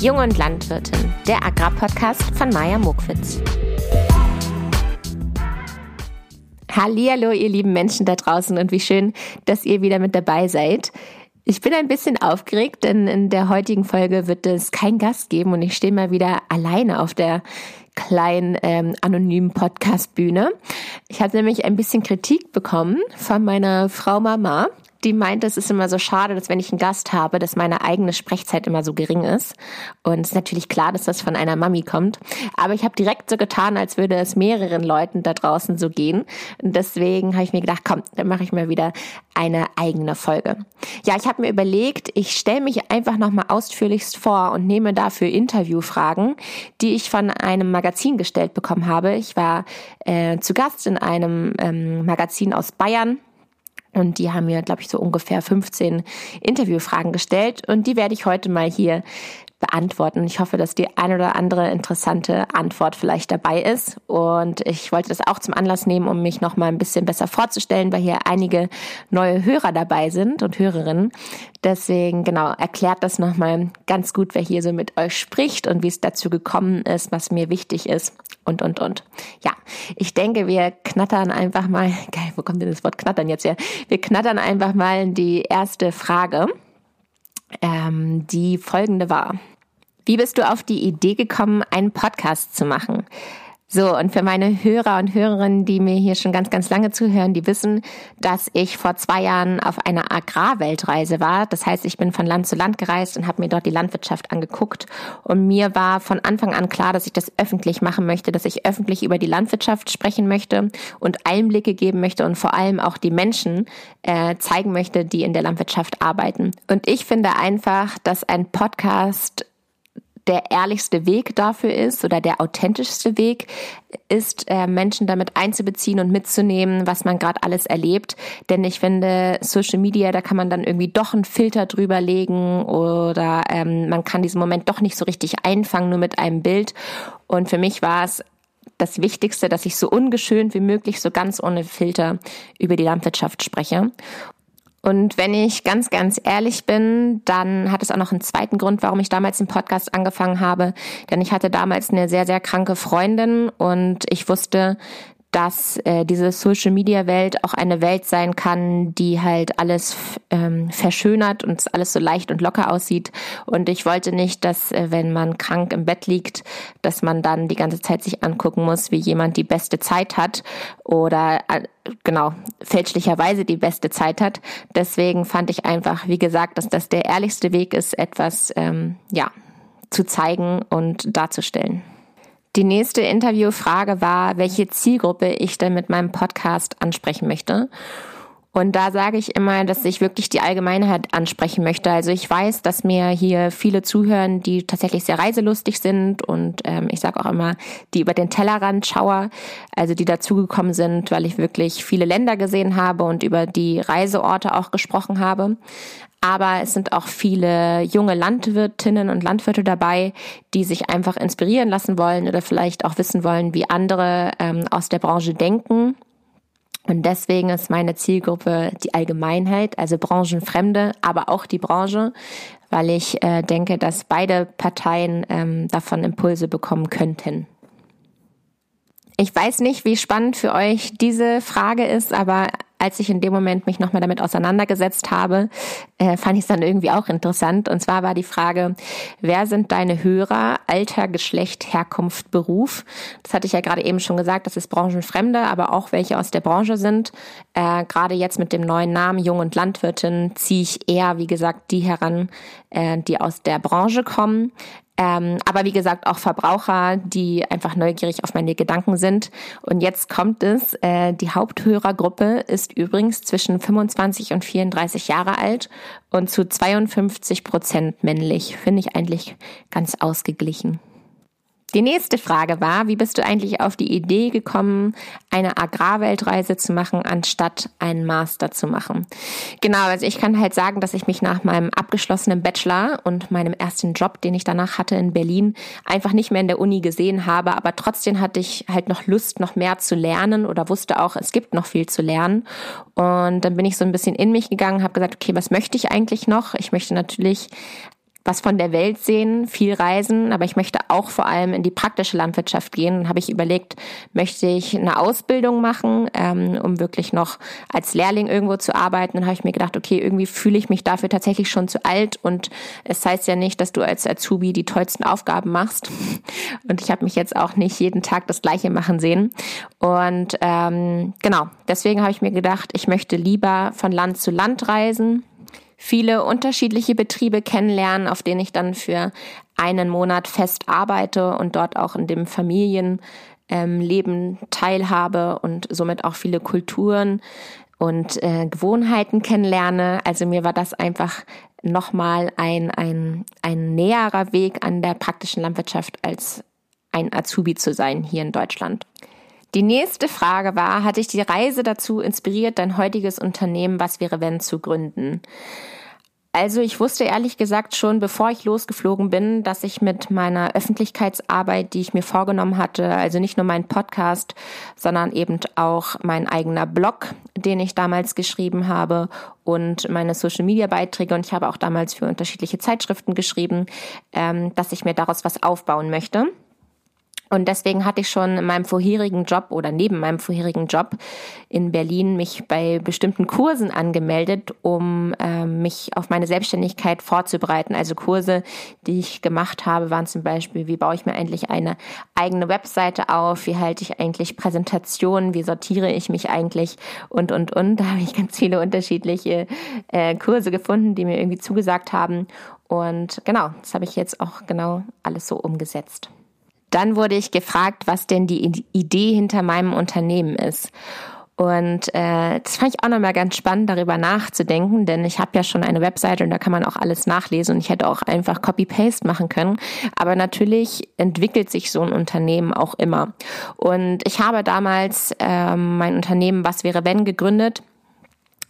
Jung und Landwirtin, der Agrarpodcast von Maja Mokwitz. Hallihallo, ihr lieben Menschen da draußen und wie schön, dass ihr wieder mit dabei seid. Ich bin ein bisschen aufgeregt, denn in der heutigen Folge wird es keinen Gast geben und ich stehe mal wieder alleine auf der kleinen ähm, anonymen Podcast-Bühne. Ich habe nämlich ein bisschen Kritik bekommen von meiner Frau Mama, die meint, es ist immer so schade, dass wenn ich einen Gast habe, dass meine eigene Sprechzeit immer so gering ist. Und es ist natürlich klar, dass das von einer Mami kommt. Aber ich habe direkt so getan, als würde es mehreren Leuten da draußen so gehen. Und deswegen habe ich mir gedacht, komm, dann mache ich mal wieder eine eigene Folge. Ja, ich habe mir überlegt, ich stelle mich einfach nochmal ausführlichst vor und nehme dafür Interviewfragen, die ich von einem Magazin gestellt bekommen habe. Ich war äh, zu Gast in einem ähm, Magazin aus Bayern und die haben mir, glaube ich, so ungefähr 15 Interviewfragen gestellt. Und die werde ich heute mal hier beantworten. Ich hoffe, dass die eine oder andere interessante Antwort vielleicht dabei ist. Und ich wollte das auch zum Anlass nehmen, um mich noch mal ein bisschen besser vorzustellen, weil hier einige neue Hörer dabei sind und Hörerinnen. Deswegen, genau, erklärt das noch mal ganz gut, wer hier so mit euch spricht und wie es dazu gekommen ist, was mir wichtig ist und, und, und. Ja, ich denke, wir knattern einfach mal, geil, wo kommt denn das Wort knattern jetzt her? Wir knattern einfach mal in die erste Frage ähm, die folgende war. Wie bist du auf die Idee gekommen, einen Podcast zu machen? So, und für meine Hörer und Hörerinnen, die mir hier schon ganz, ganz lange zuhören, die wissen, dass ich vor zwei Jahren auf einer Agrarweltreise war. Das heißt, ich bin von Land zu Land gereist und habe mir dort die Landwirtschaft angeguckt. Und mir war von Anfang an klar, dass ich das öffentlich machen möchte, dass ich öffentlich über die Landwirtschaft sprechen möchte und Einblicke geben möchte und vor allem auch die Menschen äh, zeigen möchte, die in der Landwirtschaft arbeiten. Und ich finde einfach, dass ein Podcast der ehrlichste Weg dafür ist oder der authentischste Weg ist, äh, Menschen damit einzubeziehen und mitzunehmen, was man gerade alles erlebt. Denn ich finde, Social Media, da kann man dann irgendwie doch einen Filter drüber legen oder ähm, man kann diesen Moment doch nicht so richtig einfangen, nur mit einem Bild. Und für mich war es das Wichtigste, dass ich so ungeschönt wie möglich, so ganz ohne Filter über die Landwirtschaft spreche. Und wenn ich ganz, ganz ehrlich bin, dann hat es auch noch einen zweiten Grund, warum ich damals den Podcast angefangen habe. Denn ich hatte damals eine sehr, sehr kranke Freundin und ich wusste, dass äh, diese Social Media Welt auch eine Welt sein kann, die halt alles ähm, verschönert und alles so leicht und locker aussieht. Und ich wollte nicht, dass äh, wenn man krank im Bett liegt, dass man dann die ganze Zeit sich angucken muss, wie jemand die beste Zeit hat oder äh, genau fälschlicherweise die beste Zeit hat. Deswegen fand ich einfach, wie gesagt, dass das der ehrlichste Weg ist, etwas ähm, ja zu zeigen und darzustellen. Die nächste Interviewfrage war, welche Zielgruppe ich denn mit meinem Podcast ansprechen möchte. Und da sage ich immer, dass ich wirklich die Allgemeinheit ansprechen möchte. Also ich weiß, dass mir hier viele zuhören, die tatsächlich sehr reiselustig sind und ähm, ich sage auch immer, die über den Tellerrand schauer, also die dazugekommen sind, weil ich wirklich viele Länder gesehen habe und über die Reiseorte auch gesprochen habe. Aber es sind auch viele junge Landwirtinnen und Landwirte dabei, die sich einfach inspirieren lassen wollen oder vielleicht auch wissen wollen, wie andere ähm, aus der Branche denken. Und deswegen ist meine Zielgruppe die Allgemeinheit, also Branchenfremde, aber auch die Branche, weil ich äh, denke, dass beide Parteien ähm, davon Impulse bekommen könnten. Ich weiß nicht, wie spannend für euch diese Frage ist, aber als ich in dem Moment mich nochmal damit auseinandergesetzt habe, äh, fand ich es dann irgendwie auch interessant. Und zwar war die Frage, wer sind deine Hörer, Alter, Geschlecht, Herkunft, Beruf? Das hatte ich ja gerade eben schon gesagt, das ist Branchenfremde, aber auch welche aus der Branche sind. Äh, gerade jetzt mit dem neuen Namen Jung und Landwirtin ziehe ich eher, wie gesagt, die heran, äh, die aus der Branche kommen. Ähm, aber wie gesagt, auch Verbraucher, die einfach neugierig auf meine Gedanken sind. Und jetzt kommt es, äh, die Haupthörergruppe ist übrigens zwischen 25 und 34 Jahre alt und zu 52 Prozent männlich. Finde ich eigentlich ganz ausgeglichen. Die nächste Frage war, wie bist du eigentlich auf die Idee gekommen, eine Agrarweltreise zu machen, anstatt einen Master zu machen? Genau, also ich kann halt sagen, dass ich mich nach meinem abgeschlossenen Bachelor und meinem ersten Job, den ich danach hatte in Berlin, einfach nicht mehr in der Uni gesehen habe, aber trotzdem hatte ich halt noch Lust, noch mehr zu lernen oder wusste auch, es gibt noch viel zu lernen. Und dann bin ich so ein bisschen in mich gegangen, habe gesagt, okay, was möchte ich eigentlich noch? Ich möchte natürlich was von der Welt sehen, viel reisen, aber ich möchte auch vor allem in die praktische Landwirtschaft gehen. Dann habe ich überlegt, möchte ich eine Ausbildung machen, ähm, um wirklich noch als Lehrling irgendwo zu arbeiten. Dann habe ich mir gedacht, okay, irgendwie fühle ich mich dafür tatsächlich schon zu alt und es heißt ja nicht, dass du als Azubi die tollsten Aufgaben machst. Und ich habe mich jetzt auch nicht jeden Tag das Gleiche machen sehen. Und ähm, genau, deswegen habe ich mir gedacht, ich möchte lieber von Land zu Land reisen viele unterschiedliche Betriebe kennenlernen, auf denen ich dann für einen Monat fest arbeite und dort auch in dem Familienleben ähm, teilhabe und somit auch viele Kulturen und äh, Gewohnheiten kennenlerne. Also mir war das einfach nochmal ein, ein, ein näherer Weg an der praktischen Landwirtschaft als ein Azubi zu sein hier in Deutschland. Die nächste Frage war, hat dich die Reise dazu inspiriert, dein heutiges Unternehmen Was wäre wenn zu gründen? Also ich wusste ehrlich gesagt schon, bevor ich losgeflogen bin, dass ich mit meiner Öffentlichkeitsarbeit, die ich mir vorgenommen hatte, also nicht nur mein Podcast, sondern eben auch mein eigener Blog, den ich damals geschrieben habe und meine Social-Media-Beiträge und ich habe auch damals für unterschiedliche Zeitschriften geschrieben, ähm, dass ich mir daraus was aufbauen möchte. Und deswegen hatte ich schon in meinem vorherigen Job oder neben meinem vorherigen Job in Berlin mich bei bestimmten Kursen angemeldet, um äh, mich auf meine Selbstständigkeit vorzubereiten. Also Kurse, die ich gemacht habe, waren zum Beispiel, wie baue ich mir eigentlich eine eigene Webseite auf, wie halte ich eigentlich Präsentationen, wie sortiere ich mich eigentlich und, und, und. Da habe ich ganz viele unterschiedliche äh, Kurse gefunden, die mir irgendwie zugesagt haben. Und genau, das habe ich jetzt auch genau alles so umgesetzt. Dann wurde ich gefragt, was denn die Idee hinter meinem Unternehmen ist. Und äh, das fand ich auch nochmal ganz spannend, darüber nachzudenken, denn ich habe ja schon eine Webseite und da kann man auch alles nachlesen und ich hätte auch einfach Copy-Paste machen können. Aber natürlich entwickelt sich so ein Unternehmen auch immer. Und ich habe damals äh, mein Unternehmen Was wäre wenn gegründet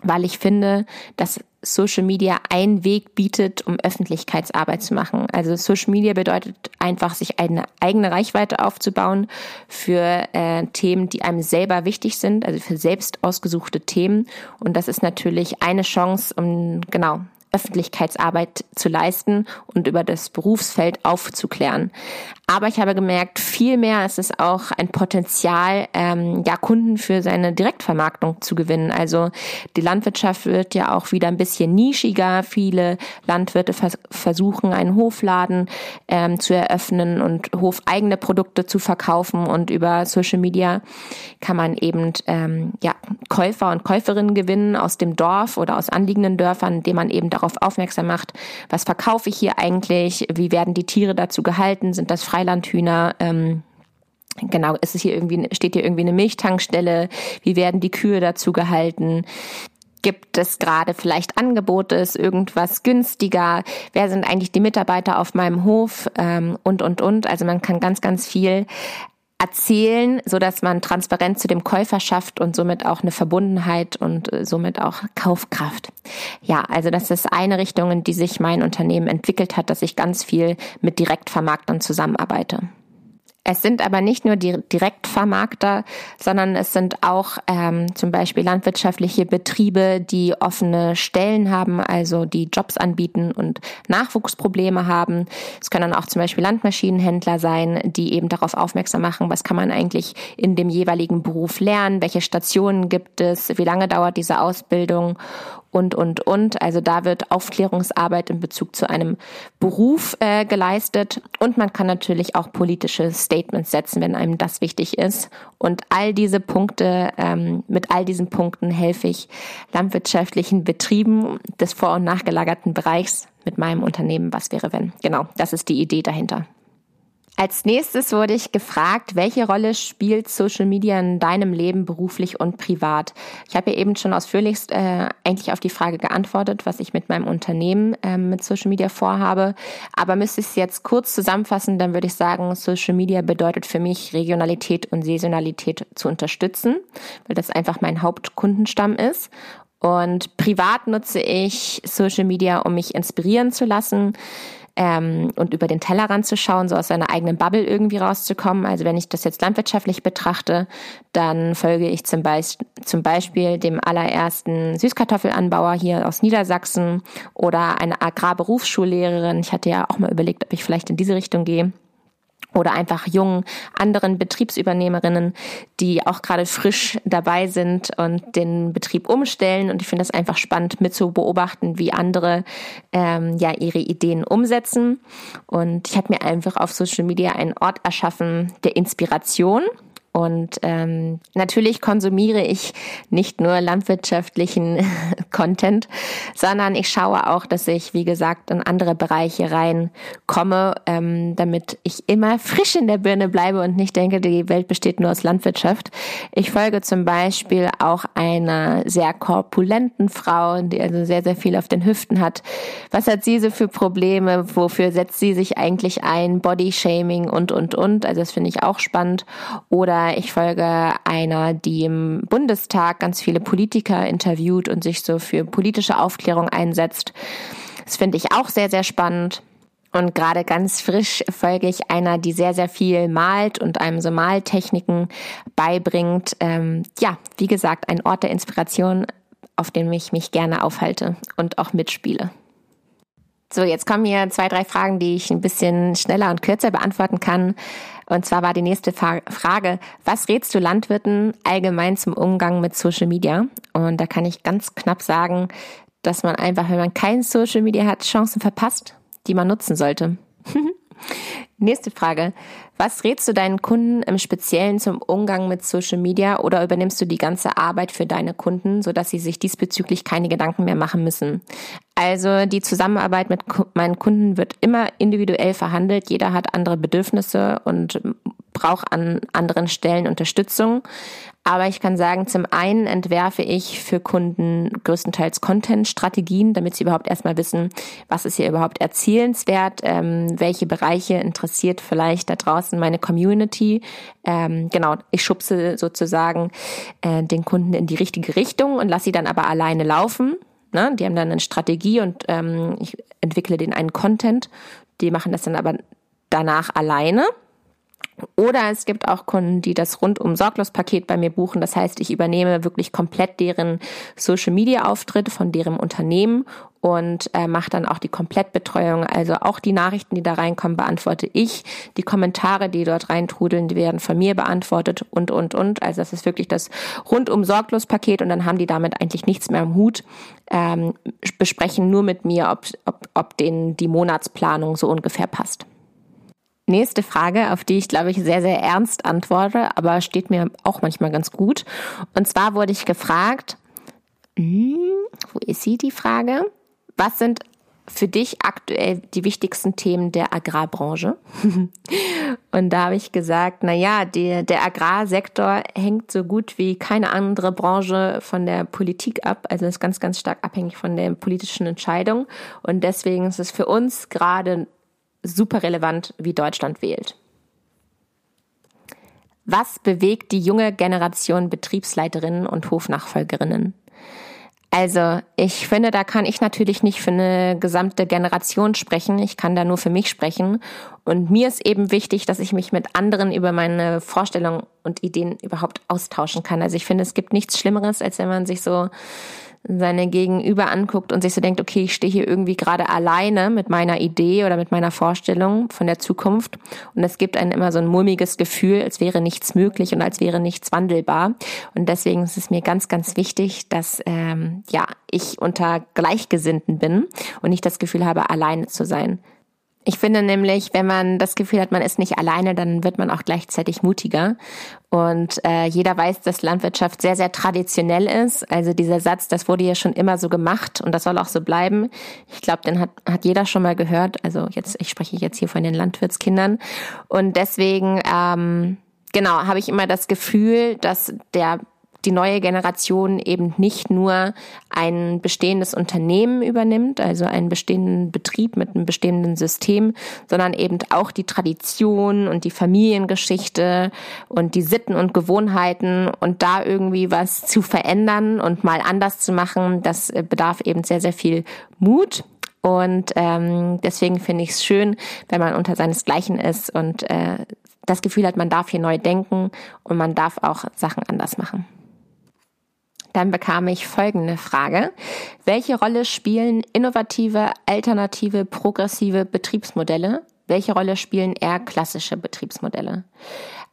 weil ich finde, dass Social Media einen Weg bietet, um Öffentlichkeitsarbeit zu machen. Also Social Media bedeutet einfach, sich eine eigene Reichweite aufzubauen für äh, Themen, die einem selber wichtig sind, also für selbst ausgesuchte Themen. Und das ist natürlich eine Chance, um genau Öffentlichkeitsarbeit zu leisten und über das Berufsfeld aufzuklären. Aber ich habe gemerkt, vielmehr ist es auch ein Potenzial, ähm, ja, Kunden für seine Direktvermarktung zu gewinnen. Also die Landwirtschaft wird ja auch wieder ein bisschen nischiger. Viele Landwirte vers versuchen, einen Hofladen ähm, zu eröffnen und hofeigene Produkte zu verkaufen. Und über Social Media kann man eben ähm, ja, Käufer und Käuferinnen gewinnen aus dem Dorf oder aus anliegenden Dörfern, indem man eben darauf aufmerksam macht, was verkaufe ich hier eigentlich, wie werden die Tiere dazu gehalten, sind das Freilandhühner, ähm, Genau, ist es hier irgendwie, steht hier irgendwie eine Milchtankstelle? Wie werden die Kühe dazu gehalten? Gibt es gerade vielleicht Angebote, ist irgendwas günstiger? Wer sind eigentlich die Mitarbeiter auf meinem Hof? Ähm, und, und, und. Also man kann ganz, ganz viel erzählen, so dass man Transparenz zu dem Käufer schafft und somit auch eine Verbundenheit und äh, somit auch Kaufkraft. Ja, also das ist eine Richtung, in die sich mein Unternehmen entwickelt hat, dass ich ganz viel mit Direktvermarktern zusammenarbeite. Es sind aber nicht nur die Direktvermarkter, sondern es sind auch ähm, zum Beispiel landwirtschaftliche Betriebe, die offene Stellen haben, also die Jobs anbieten und Nachwuchsprobleme haben. Es können auch zum Beispiel Landmaschinenhändler sein, die eben darauf aufmerksam machen, was kann man eigentlich in dem jeweiligen Beruf lernen, welche Stationen gibt es, wie lange dauert diese Ausbildung und, und, und. Also da wird Aufklärungsarbeit in Bezug zu einem Beruf äh, geleistet und man kann natürlich auch politische Statements setzen, wenn einem das wichtig ist. Und all diese Punkte, ähm, mit all diesen Punkten helfe ich landwirtschaftlichen Betrieben des vor- und nachgelagerten Bereichs mit meinem Unternehmen. Was wäre wenn? Genau, das ist die Idee dahinter. Als nächstes wurde ich gefragt, welche Rolle spielt Social Media in deinem Leben beruflich und privat? Ich habe ja eben schon ausführlichst äh, eigentlich auf die Frage geantwortet, was ich mit meinem Unternehmen äh, mit Social Media vorhabe. Aber müsste ich es jetzt kurz zusammenfassen, dann würde ich sagen, Social Media bedeutet für mich Regionalität und Saisonalität zu unterstützen, weil das einfach mein Hauptkundenstamm ist. Und privat nutze ich Social Media, um mich inspirieren zu lassen ähm, und über den Tellerrand zu schauen, so aus seiner eigenen Bubble irgendwie rauszukommen. Also wenn ich das jetzt landwirtschaftlich betrachte, dann folge ich zum, Be zum Beispiel dem allerersten Süßkartoffelanbauer hier aus Niedersachsen oder eine Agrarberufsschullehrerin. Ich hatte ja auch mal überlegt, ob ich vielleicht in diese Richtung gehe oder einfach jungen anderen Betriebsübernehmerinnen, die auch gerade frisch dabei sind und den Betrieb umstellen. Und ich finde das einfach spannend mit zu beobachten, wie andere ähm, ja ihre Ideen umsetzen. Und ich habe mir einfach auf Social Media einen Ort erschaffen der Inspiration und ähm, natürlich konsumiere ich nicht nur landwirtschaftlichen Content, sondern ich schaue auch, dass ich, wie gesagt, in andere Bereiche reinkomme, ähm, damit ich immer frisch in der Birne bleibe und nicht denke, die Welt besteht nur aus Landwirtschaft. Ich folge zum Beispiel auch einer sehr korpulenten Frau, die also sehr, sehr viel auf den Hüften hat. Was hat sie so für Probleme? Wofür setzt sie sich eigentlich ein? Bodyshaming und, und, und. Also das finde ich auch spannend. Oder ich folge einer, die im Bundestag ganz viele Politiker interviewt und sich so für politische Aufklärung einsetzt. Das finde ich auch sehr, sehr spannend. Und gerade ganz frisch folge ich einer, die sehr, sehr viel malt und einem so Maltechniken beibringt. Ähm, ja, wie gesagt, ein Ort der Inspiration, auf dem ich mich gerne aufhalte und auch mitspiele. So, jetzt kommen hier zwei, drei Fragen, die ich ein bisschen schneller und kürzer beantworten kann. Und zwar war die nächste Frage, was rätst du Landwirten allgemein zum Umgang mit Social Media? Und da kann ich ganz knapp sagen, dass man einfach, wenn man kein Social Media hat, Chancen verpasst, die man nutzen sollte. Nächste Frage. Was rätst du deinen Kunden im Speziellen zum Umgang mit Social Media oder übernimmst du die ganze Arbeit für deine Kunden, sodass sie sich diesbezüglich keine Gedanken mehr machen müssen? Also die Zusammenarbeit mit meinen Kunden wird immer individuell verhandelt. Jeder hat andere Bedürfnisse und braucht an anderen Stellen Unterstützung. Aber ich kann sagen, zum einen entwerfe ich für Kunden größtenteils Content-Strategien, damit sie überhaupt erstmal wissen, was ist hier überhaupt erzielenswert, ähm, welche Bereiche interessiert vielleicht da draußen meine Community. Ähm, genau, ich schubse sozusagen äh, den Kunden in die richtige Richtung und lasse sie dann aber alleine laufen. Ne? Die haben dann eine Strategie und ähm, ich entwickle den einen Content. Die machen das dann aber danach alleine. Oder es gibt auch Kunden, die das rundum sorglos Paket bei mir buchen. Das heißt, ich übernehme wirklich komplett deren Social Media Auftritt von deren Unternehmen und äh, mache dann auch die Komplettbetreuung. Also auch die Nachrichten, die da reinkommen, beantworte ich. Die Kommentare, die dort reintrudeln, die werden von mir beantwortet und, und, und. Also das ist wirklich das rundum sorglos Paket und dann haben die damit eigentlich nichts mehr im Hut. Ähm, besprechen nur mit mir, ob, ob, ob denen die Monatsplanung so ungefähr passt. Nächste Frage, auf die ich glaube ich sehr, sehr ernst antworte, aber steht mir auch manchmal ganz gut. Und zwar wurde ich gefragt, hm, wo ist sie die Frage? Was sind für dich aktuell die wichtigsten Themen der Agrarbranche? Und da habe ich gesagt, na ja, die, der Agrarsektor hängt so gut wie keine andere Branche von der Politik ab. Also ist ganz, ganz stark abhängig von der politischen Entscheidung. Und deswegen ist es für uns gerade super relevant, wie Deutschland wählt. Was bewegt die junge Generation Betriebsleiterinnen und Hofnachfolgerinnen? Also, ich finde, da kann ich natürlich nicht für eine gesamte Generation sprechen. Ich kann da nur für mich sprechen. Und mir ist eben wichtig, dass ich mich mit anderen über meine Vorstellungen und Ideen überhaupt austauschen kann. Also ich finde, es gibt nichts Schlimmeres, als wenn man sich so seine Gegenüber anguckt und sich so denkt, okay, ich stehe hier irgendwie gerade alleine mit meiner Idee oder mit meiner Vorstellung von der Zukunft und es gibt einem immer so ein mulmiges Gefühl, als wäre nichts möglich und als wäre nichts wandelbar und deswegen ist es mir ganz, ganz wichtig, dass ähm, ja ich unter Gleichgesinnten bin und nicht das Gefühl habe, alleine zu sein. Ich finde nämlich, wenn man das Gefühl hat, man ist nicht alleine, dann wird man auch gleichzeitig mutiger. Und äh, jeder weiß, dass Landwirtschaft sehr, sehr traditionell ist. Also dieser Satz, das wurde ja schon immer so gemacht und das soll auch so bleiben. Ich glaube, den hat, hat jeder schon mal gehört. Also jetzt, ich spreche jetzt hier von den Landwirtskindern. Und deswegen, ähm, genau, habe ich immer das Gefühl, dass der die neue Generation eben nicht nur ein bestehendes Unternehmen übernimmt, also einen bestehenden Betrieb mit einem bestehenden System, sondern eben auch die Tradition und die Familiengeschichte und die Sitten und Gewohnheiten und da irgendwie was zu verändern und mal anders zu machen, das bedarf eben sehr, sehr viel Mut Und ähm, deswegen finde ich es schön, wenn man unter seinesgleichen ist und äh, das Gefühl hat, man darf hier neu denken und man darf auch Sachen anders machen. Dann bekam ich folgende Frage. Welche Rolle spielen innovative, alternative, progressive Betriebsmodelle? Welche Rolle spielen eher klassische Betriebsmodelle?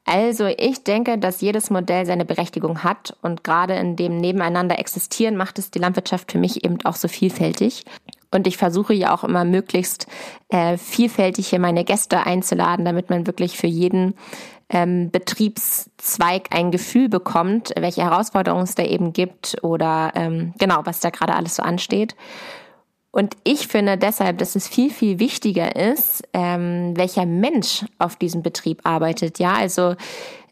Also ich denke, dass jedes Modell seine Berechtigung hat und gerade in dem Nebeneinander existieren macht es die Landwirtschaft für mich eben auch so vielfältig. Und ich versuche ja auch immer möglichst äh, vielfältig hier meine Gäste einzuladen, damit man wirklich für jeden ähm, Betriebszweig ein Gefühl bekommt, welche Herausforderungen es da eben gibt oder ähm, genau, was da gerade alles so ansteht. Und ich finde deshalb, dass es viel, viel wichtiger ist, ähm, welcher Mensch auf diesem Betrieb arbeitet. Ja, also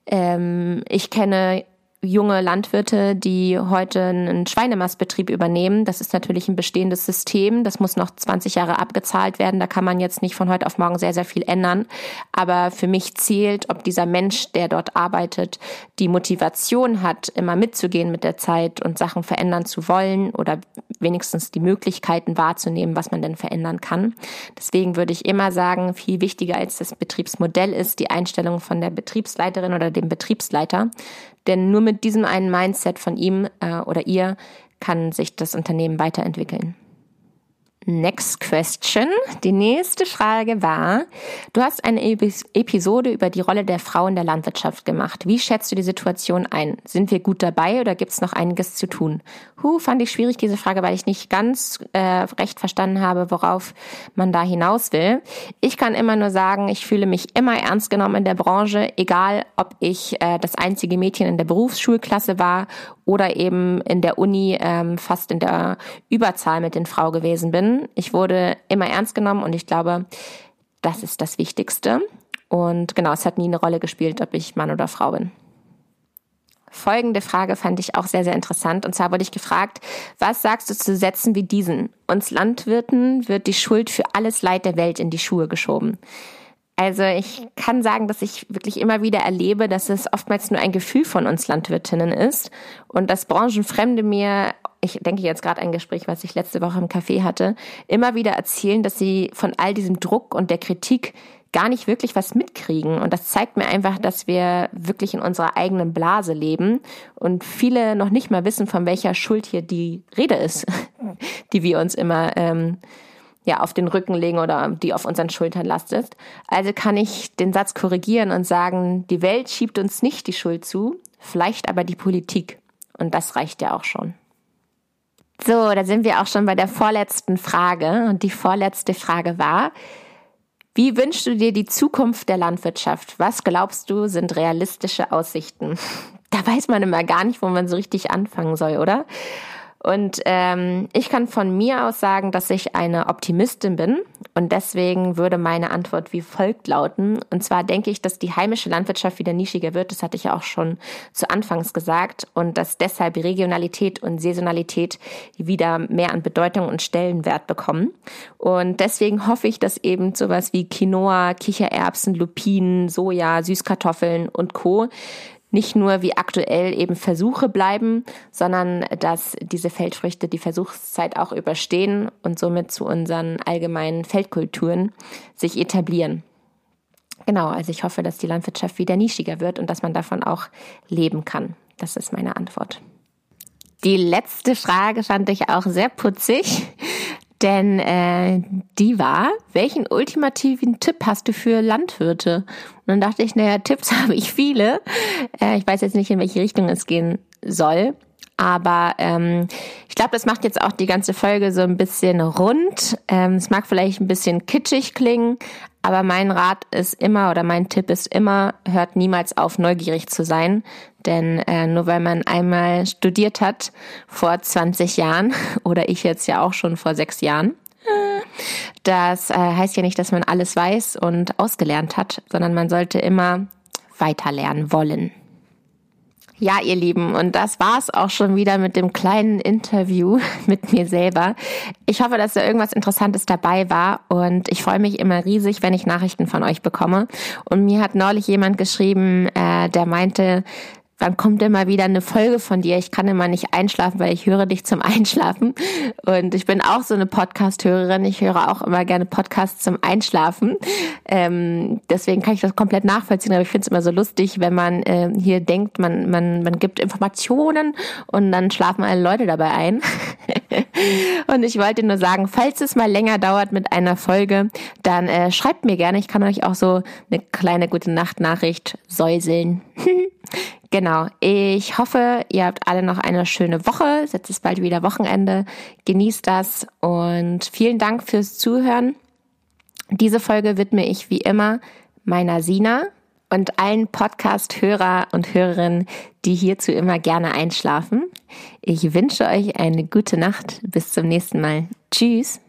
ähm, ich kenne junge Landwirte, die heute einen Schweinemastbetrieb übernehmen. Das ist natürlich ein bestehendes System. Das muss noch 20 Jahre abgezahlt werden. Da kann man jetzt nicht von heute auf morgen sehr, sehr viel ändern. Aber für mich zählt, ob dieser Mensch, der dort arbeitet, die Motivation hat, immer mitzugehen mit der Zeit und Sachen verändern zu wollen oder wenigstens die Möglichkeiten wahrzunehmen, was man denn verändern kann. Deswegen würde ich immer sagen, viel wichtiger als das Betriebsmodell ist die Einstellung von der Betriebsleiterin oder dem Betriebsleiter. Denn nur mit diesem einen Mindset von ihm äh, oder ihr kann sich das Unternehmen weiterentwickeln. Next question. Die nächste Frage war, du hast eine Episode über die Rolle der Frau in der Landwirtschaft gemacht. Wie schätzt du die Situation ein? Sind wir gut dabei oder gibt es noch einiges zu tun? Huh, fand ich schwierig, diese Frage, weil ich nicht ganz äh, recht verstanden habe, worauf man da hinaus will. Ich kann immer nur sagen, ich fühle mich immer ernst genommen in der Branche, egal ob ich äh, das einzige Mädchen in der Berufsschulklasse war oder eben in der Uni ähm, fast in der Überzahl mit den Frauen gewesen bin. Ich wurde immer ernst genommen und ich glaube, das ist das Wichtigste. Und genau, es hat nie eine Rolle gespielt, ob ich Mann oder Frau bin. Folgende Frage fand ich auch sehr, sehr interessant. Und zwar wurde ich gefragt, was sagst du zu Sätzen wie diesen? Uns Landwirten wird die Schuld für alles Leid der Welt in die Schuhe geschoben. Also ich kann sagen, dass ich wirklich immer wieder erlebe, dass es oftmals nur ein Gefühl von uns Landwirtinnen ist und dass Branchenfremde mir, ich denke jetzt gerade ein Gespräch, was ich letzte Woche im Café hatte, immer wieder erzählen, dass sie von all diesem Druck und der Kritik gar nicht wirklich was mitkriegen. Und das zeigt mir einfach, dass wir wirklich in unserer eigenen Blase leben und viele noch nicht mal wissen, von welcher Schuld hier die Rede ist, die wir uns immer ähm, ja, auf den Rücken legen oder die auf unseren Schultern lastet. Also kann ich den Satz korrigieren und sagen, die Welt schiebt uns nicht die Schuld zu, vielleicht aber die Politik. Und das reicht ja auch schon. So, da sind wir auch schon bei der vorletzten Frage. Und die vorletzte Frage war, wie wünschst du dir die Zukunft der Landwirtschaft? Was glaubst du sind realistische Aussichten? Da weiß man immer gar nicht, wo man so richtig anfangen soll, oder? Und ähm, ich kann von mir aus sagen, dass ich eine Optimistin bin und deswegen würde meine Antwort wie folgt lauten. Und zwar denke ich, dass die heimische Landwirtschaft wieder nischiger wird. Das hatte ich ja auch schon zu Anfangs gesagt und dass deshalb Regionalität und Saisonalität wieder mehr an Bedeutung und Stellenwert bekommen. Und deswegen hoffe ich, dass eben sowas wie Quinoa, Kichererbsen, Lupinen, Soja, Süßkartoffeln und Co nicht nur wie aktuell eben Versuche bleiben, sondern dass diese Feldfrüchte die Versuchszeit auch überstehen und somit zu unseren allgemeinen Feldkulturen sich etablieren. Genau, also ich hoffe, dass die Landwirtschaft wieder nischiger wird und dass man davon auch leben kann. Das ist meine Antwort. Die letzte Frage fand ich auch sehr putzig. Denn äh, die war, welchen ultimativen Tipp hast du für Landwirte? Und dann dachte ich, naja, Tipps habe ich viele. Äh, ich weiß jetzt nicht, in welche Richtung es gehen soll. Aber ähm, ich glaube, das macht jetzt auch die ganze Folge so ein bisschen rund. Ähm, es mag vielleicht ein bisschen kitschig klingen, aber mein Rat ist immer oder mein Tipp ist immer, hört niemals auf, neugierig zu sein. Denn äh, nur weil man einmal studiert hat vor 20 Jahren oder ich jetzt ja auch schon vor sechs Jahren, das äh, heißt ja nicht, dass man alles weiß und ausgelernt hat, sondern man sollte immer weiterlernen wollen. Ja, ihr Lieben, und das war's auch schon wieder mit dem kleinen Interview mit mir selber. Ich hoffe, dass da irgendwas Interessantes dabei war und ich freue mich immer riesig, wenn ich Nachrichten von euch bekomme. Und mir hat neulich jemand geschrieben, äh, der meinte, wann kommt denn mal wieder eine Folge von dir? Ich kann immer nicht einschlafen, weil ich höre dich zum Einschlafen. Und ich bin auch so eine Podcast-Hörerin. Ich höre auch immer gerne Podcasts zum Einschlafen. Ähm, deswegen kann ich das komplett nachvollziehen. Aber ich finde es immer so lustig, wenn man äh, hier denkt, man, man, man gibt Informationen und dann schlafen alle Leute dabei ein. und ich wollte nur sagen, falls es mal länger dauert mit einer Folge, dann äh, schreibt mir gerne. Ich kann euch auch so eine kleine gute Nacht-Nachricht säuseln. Genau. Ich hoffe, ihr habt alle noch eine schöne Woche. Jetzt ist bald wieder Wochenende. Genießt das und vielen Dank fürs Zuhören. Diese Folge widme ich wie immer meiner Sina und allen Podcast-Hörer und Hörerinnen, die hierzu immer gerne einschlafen. Ich wünsche euch eine gute Nacht. Bis zum nächsten Mal. Tschüss.